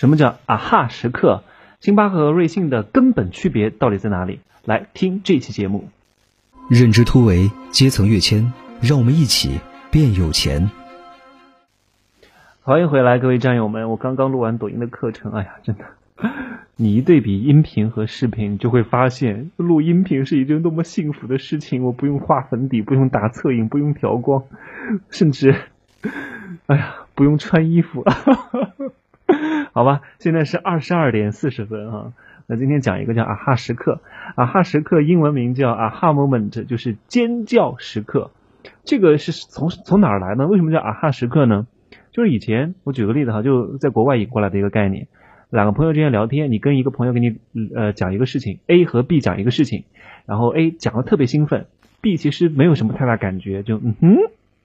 什么叫啊哈时刻？星巴克和瑞幸的根本区别到底在哪里？来听这期节目。认知突围，阶层跃迁，让我们一起变有钱。欢迎回来，各位战友们！我刚刚录完抖音的课程，哎呀，真的，你一对比音频和视频，就会发现录音频是一件多么幸福的事情。我不用画粉底，不用打侧影，不用调光，甚至，哎呀，不用穿衣服。好吧，现在是二十二点四十分哈。那今天讲一个叫啊哈时刻，啊哈时刻英文名叫啊哈 moment，就是尖叫时刻。这个是从从哪儿来呢？为什么叫啊哈时刻呢？就是以前我举个例子哈，就在国外引过来的一个概念。两个朋友之间聊天，你跟一个朋友给你呃讲一个事情，A 和 B 讲一个事情，然后 A 讲的特别兴奋，B 其实没有什么太大感觉，就嗯哼。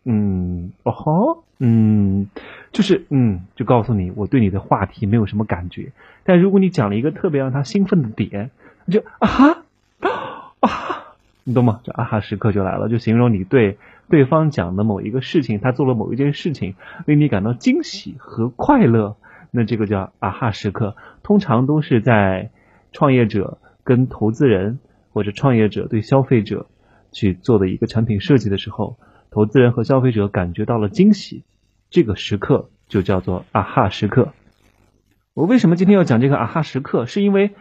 嗯，哦吼，嗯，就是嗯，就告诉你我对你的话题没有什么感觉。但如果你讲了一个特别让他兴奋的点，就啊哈啊哈，你懂吗？这啊哈时刻就来了，就形容你对对方讲的某一个事情，他做了某一件事情，令你感到惊喜和快乐，那这个叫啊哈时刻。通常都是在创业者跟投资人或者创业者对消费者去做的一个产品设计的时候。投资人和消费者感觉到了惊喜，这个时刻就叫做啊哈时刻。我为什么今天要讲这个啊哈时刻？是因为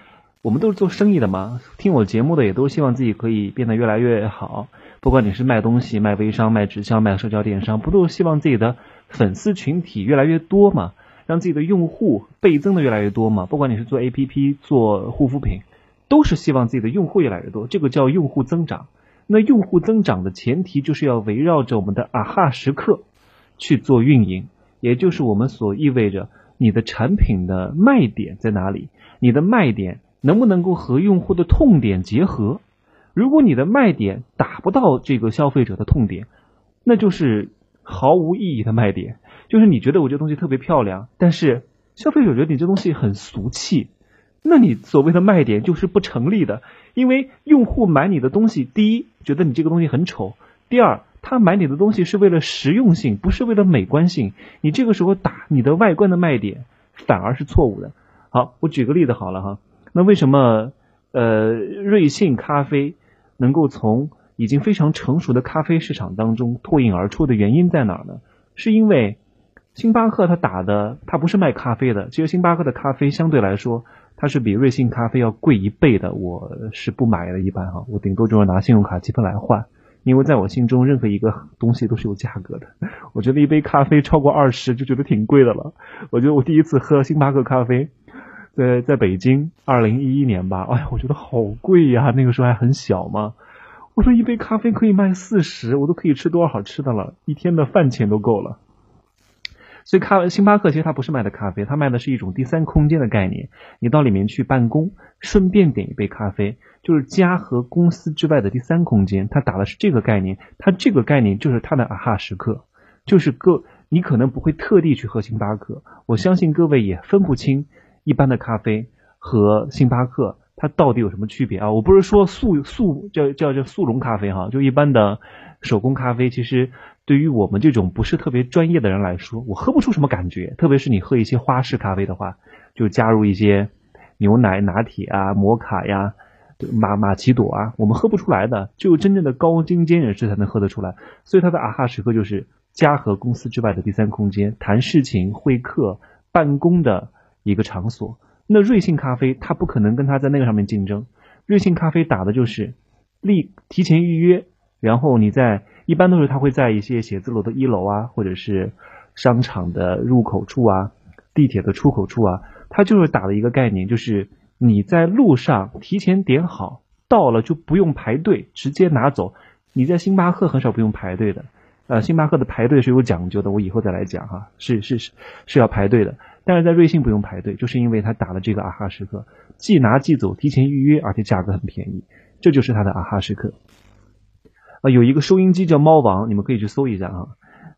我们都是做生意的嘛，听我节目的也都希望自己可以变得越来越好。不管你是卖东西、卖微商、卖直销、卖社交电商，不都希望自己的粉丝群体越来越多嘛？让自己的用户倍增的越来越多嘛？不管你是做 APP、做护肤品，都是希望自己的用户越来越多，这个叫用户增长。那用户增长的前提就是要围绕着我们的啊哈时刻去做运营，也就是我们所意味着你的产品的卖点在哪里，你的卖点能不能够和用户的痛点结合？如果你的卖点达不到这个消费者的痛点，那就是毫无意义的卖点。就是你觉得我这东西特别漂亮，但是消费者觉得你这东西很俗气。那你所谓的卖点就是不成立的，因为用户买你的东西，第一觉得你这个东西很丑，第二他买你的东西是为了实用性，不是为了美观性。你这个时候打你的外观的卖点，反而是错误的。好，我举个例子好了哈。那为什么呃瑞幸咖啡能够从已经非常成熟的咖啡市场当中脱颖而出的原因在哪儿呢？是因为星巴克它打的它不是卖咖啡的，其实星巴克的咖啡相对来说。它是比瑞幸咖啡要贵一倍的，我是不买的，一般哈，我顶多就是拿信用卡积分来换，因为在我心中任何一个东西都是有价格的，我觉得一杯咖啡超过二十就觉得挺贵的了。我觉得我第一次喝星巴克咖啡，在在北京，二零一一年吧，哎呀，我觉得好贵呀，那个时候还很小嘛。我说一杯咖啡可以卖四十，我都可以吃多少好吃的了，一天的饭钱都够了。所以咖星巴克其实它不是卖的咖啡，它卖的是一种第三空间的概念。你到里面去办公，顺便点一杯咖啡，就是家和公司之外的第三空间。它打的是这个概念，它这个概念就是它的啊哈时刻，就是各你可能不会特地去喝星巴克，我相信各位也分不清一般的咖啡和星巴克它到底有什么区别啊？我不是说速速叫叫叫速溶咖啡哈，就一般的手工咖啡，其实。对于我们这种不是特别专业的人来说，我喝不出什么感觉。特别是你喝一些花式咖啡的话，就加入一些牛奶、拿铁啊、摩卡呀、马马奇朵啊，我们喝不出来的。只有真正的高精尖人士才能喝得出来。所以它的啊哈时刻就是家和公司之外的第三空间，谈事情、会客、办公的一个场所。那瑞幸咖啡它不可能跟它在那个上面竞争。瑞幸咖啡打的就是立提前预约，然后你在。一般都是他会在一些写字楼的一楼啊，或者是商场的入口处啊，地铁的出口处啊，他就是打的一个概念，就是你在路上提前点好，到了就不用排队，直接拿走。你在星巴克很少不用排队的，呃，星巴克的排队是有讲究的，我以后再来讲哈，是是是是要排队的。但是在瑞幸不用排队，就是因为他打了这个啊哈时刻，即拿即走，提前预约，而且价格很便宜，这就是他的啊哈时刻。啊，有一个收音机叫猫王，你们可以去搜一下啊，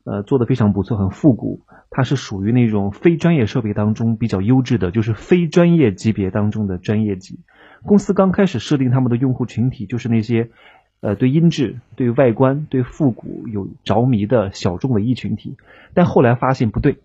呃，做的非常不错，很复古。它是属于那种非专业设备当中比较优质的，就是非专业级别当中的专业级。公司刚开始设定他们的用户群体，就是那些呃对音质、对外观、对复古有着迷的小众文艺群体。但后来发现不对，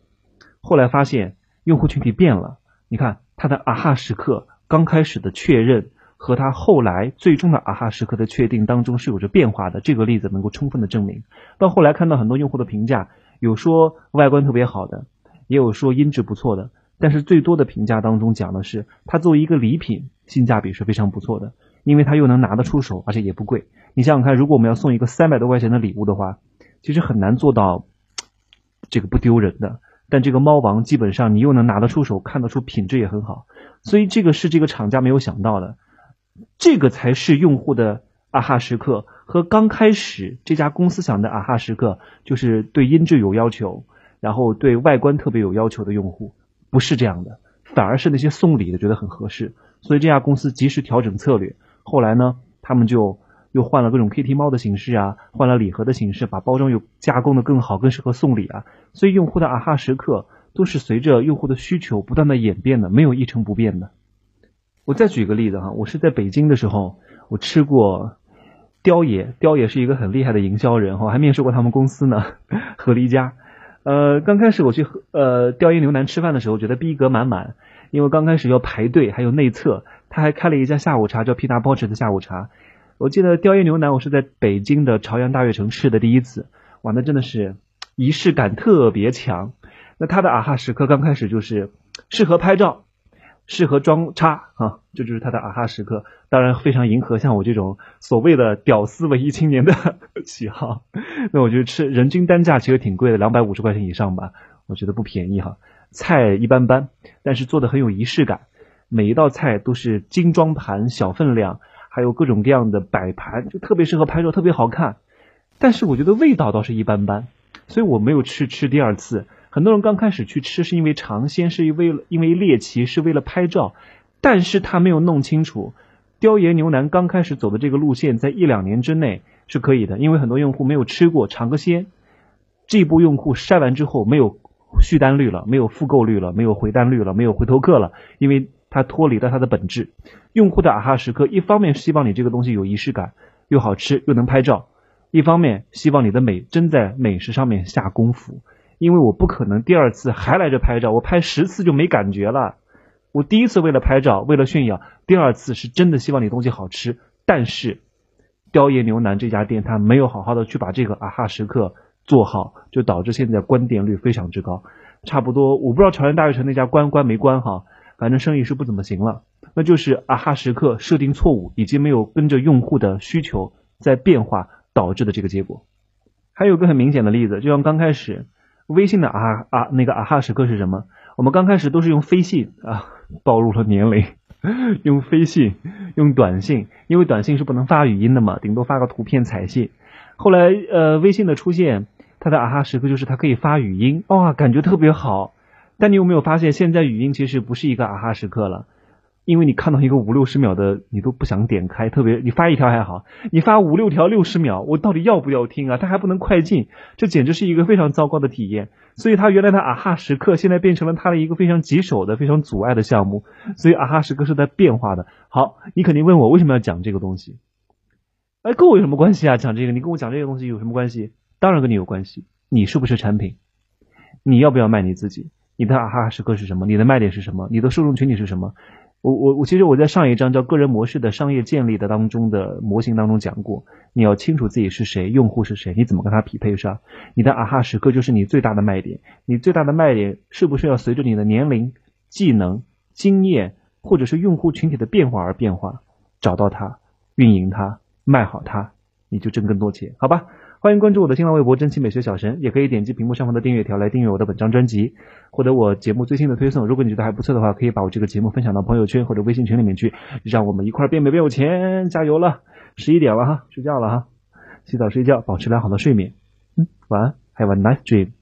后来发现用户群体变了，你看他的啊哈时刻刚开始的确认和他后来最终的啊哈时刻的确定当中是有着变化的，这个例子能够充分的证明。到后来看到很多用户的评价，有说外观特别好的，也有说音质不错的，但是最多的评价当中讲的是它作为一个礼品，性价比是非常不错的，因为它又能拿得出手，而且也不贵。你想想看，如果我们要送一个三百多块钱的礼物的话，其实很难做到这个不丢人的。但这个猫王基本上你又能拿得出手，看得出品质也很好，所以这个是这个厂家没有想到的，这个才是用户的啊哈时刻和刚开始这家公司想的啊哈时刻，就是对音质有要求，然后对外观特别有要求的用户，不是这样的，反而是那些送礼的觉得很合适，所以这家公司及时调整策略，后来呢，他们就。又换了各种 KT 猫的形式啊，换了礼盒的形式，把包装又加工的更好，更适合送礼啊。所以用户的啊哈时刻都是随着用户的需求不断的演变的，没有一成不变的。我再举个例子哈，我是在北京的时候，我吃过雕爷，雕爷是一个很厉害的营销人哈，还面试过他们公司呢，合力家。呃，刚开始我去呃雕爷牛腩吃饭的时候，觉得逼格满满，因为刚开始要排队，还有内测，他还开了一家下午茶，叫皮达包子的下午茶。我记得雕爷牛腩，我是在北京的朝阳大悦城吃的第一次，哇，那真的是仪式感特别强。那他的啊哈时刻刚开始就是适合拍照，适合装叉啊，这就是他的啊哈时刻。当然非常迎合像我这种所谓的屌丝文艺青年的喜好。那我觉得吃人均单价其实挺贵的，两百五十块钱以上吧，我觉得不便宜哈。菜一般般，但是做的很有仪式感，每一道菜都是精装盘，小分量。还有各种各样的摆盘，就特别适合拍照，特别好看。但是我觉得味道倒是一般般，所以我没有去吃第二次。很多人刚开始去吃是因为尝鲜，是因为因为猎奇，是为了拍照，但是他没有弄清楚，雕爷牛腩刚开始走的这个路线，在一两年之内是可以的，因为很多用户没有吃过，尝个鲜。这波用户筛完之后，没有续单率了，没有复购率了，没有回单率了，没有回头客了，因为。它脱离了它的本质，用户的啊哈时刻，一方面是希望你这个东西有仪式感，又好吃又能拍照；一方面希望你的美真在美食上面下功夫。因为我不可能第二次还来这拍照，我拍十次就没感觉了。我第一次为了拍照，为了炫耀；第二次是真的希望你东西好吃。但是雕爷牛腩这家店，他没有好好的去把这个啊哈时刻做好，就导致现在关店率非常之高。差不多，我不知道朝阳大悦城那家关关没关哈。反正生意是不怎么行了，那就是啊哈时刻设定错误，以及没有跟着用户的需求在变化导致的这个结果。还有个很明显的例子，就像刚开始微信的啊啊那个啊哈时刻是什么？我们刚开始都是用飞信啊，暴露了年龄，用飞信，用短信，因为短信是不能发语音的嘛，顶多发个图片彩信。后来呃微信的出现，它的啊哈时刻就是它可以发语音，哇，感觉特别好。但你有没有发现，现在语音其实不是一个啊哈时刻了，因为你看到一个五六十秒的，你都不想点开。特别你发一条还好，你发五六条六十秒，我到底要不要听啊？它还不能快进，这简直是一个非常糟糕的体验。所以它原来的啊哈时刻，现在变成了它的一个非常棘手的、非常阻碍的项目。所以啊哈时刻是在变化的。好，你肯定问我为什么要讲这个东西？哎，跟我有什么关系啊？讲这个，你跟我讲这个东西有什么关系？当然跟你有关系。你是不是产品？你要不要卖你自己？你的啊哈时刻是什么？你的卖点是什么？你的受众群体是什么？我我我，其实我在上一章叫个人模式的商业建立的当中的模型当中讲过，你要清楚自己是谁，用户是谁，你怎么跟他匹配上？你的啊哈时刻就是你最大的卖点，你最大的卖点是不是要随着你的年龄、技能、经验或者是用户群体的变化而变化？找到它，运营它，卖好它，你就挣更多钱，好吧？欢迎关注我的新浪微博“真奇美学小神”，也可以点击屏幕上方的订阅条来订阅我的本张专辑，获得我节目最新的推送。如果你觉得还不错的话，可以把我这个节目分享到朋友圈或者微信群里面去，让我们一块变美变有钱，加油了！十一点了哈，睡觉了哈，洗澡睡觉，保持良好的睡眠。嗯，晚安，Have a nice dream。